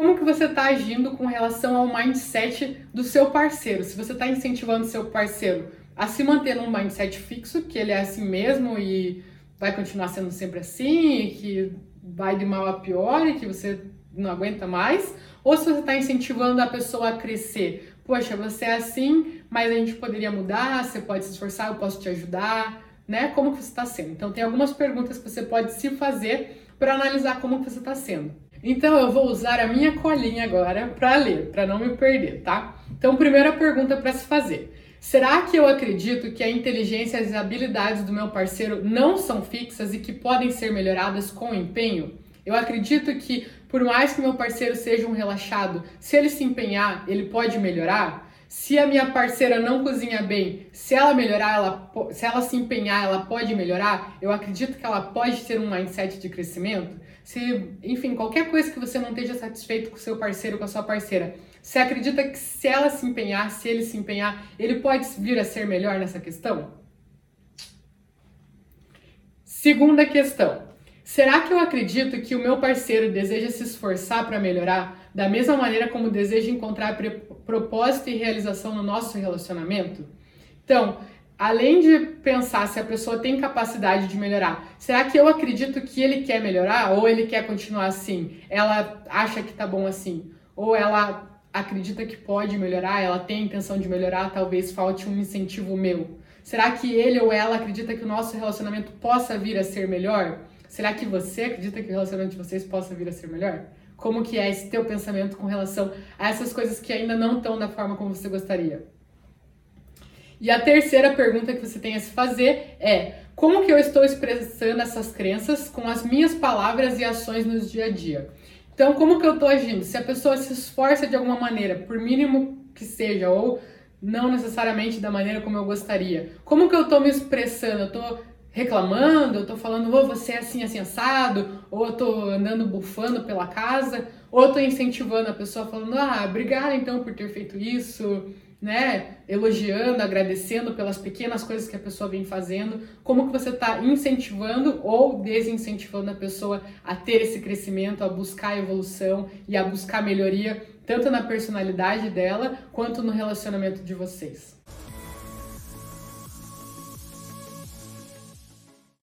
Como que você está agindo com relação ao mindset do seu parceiro? Se você está incentivando seu parceiro a se manter num mindset fixo, que ele é assim mesmo e vai continuar sendo sempre assim, que vai de mal a pior e que você não aguenta mais, ou se você está incentivando a pessoa a crescer. Poxa, você é assim, mas a gente poderia mudar, você pode se esforçar, eu posso te ajudar, né? Como que você está sendo? Então tem algumas perguntas que você pode se fazer para analisar como que você está sendo. Então eu vou usar a minha colinha agora para ler, para não me perder, tá? Então primeira pergunta para se fazer. Será que eu acredito que a inteligência e as habilidades do meu parceiro não são fixas e que podem ser melhoradas com empenho? Eu acredito que, por mais que meu parceiro seja um relaxado, se ele se empenhar, ele pode melhorar? Se a minha parceira não cozinha bem, se ela melhorar, ela, se ela se empenhar, ela pode melhorar? Eu acredito que ela pode ter um mindset de crescimento? Se, enfim, qualquer coisa que você não esteja satisfeito com seu parceiro, com a sua parceira, você acredita que se ela se empenhar, se ele se empenhar, ele pode vir a ser melhor nessa questão? Segunda questão. Será que eu acredito que o meu parceiro deseja se esforçar para melhorar da mesma maneira como deseja encontrar propósito e realização no nosso relacionamento? Então, além de pensar se a pessoa tem capacidade de melhorar, será que eu acredito que ele quer melhorar ou ele quer continuar assim? Ela acha que tá bom assim? Ou ela acredita que pode melhorar, ela tem a intenção de melhorar, talvez falte um incentivo meu. Será que ele ou ela acredita que o nosso relacionamento possa vir a ser melhor? Será que você acredita que o relacionamento de vocês possa vir a ser melhor? Como que é esse teu pensamento com relação a essas coisas que ainda não estão da forma como você gostaria? E a terceira pergunta que você tem a se fazer é: como que eu estou expressando essas crenças com as minhas palavras e ações no dia a dia? Então, como que eu estou agindo? Se a pessoa se esforça de alguma maneira, por mínimo que seja, ou não necessariamente da maneira como eu gostaria, como que eu estou me expressando? Eu estou reclamando, eu estou falando, oh, você é assim, assim, assado, ou eu estou andando bufando pela casa, ou eu estou incentivando a pessoa falando, ah, obrigada então por ter feito isso, né, elogiando, agradecendo pelas pequenas coisas que a pessoa vem fazendo, como que você está incentivando ou desincentivando a pessoa a ter esse crescimento, a buscar evolução e a buscar melhoria, tanto na personalidade dela quanto no relacionamento de vocês.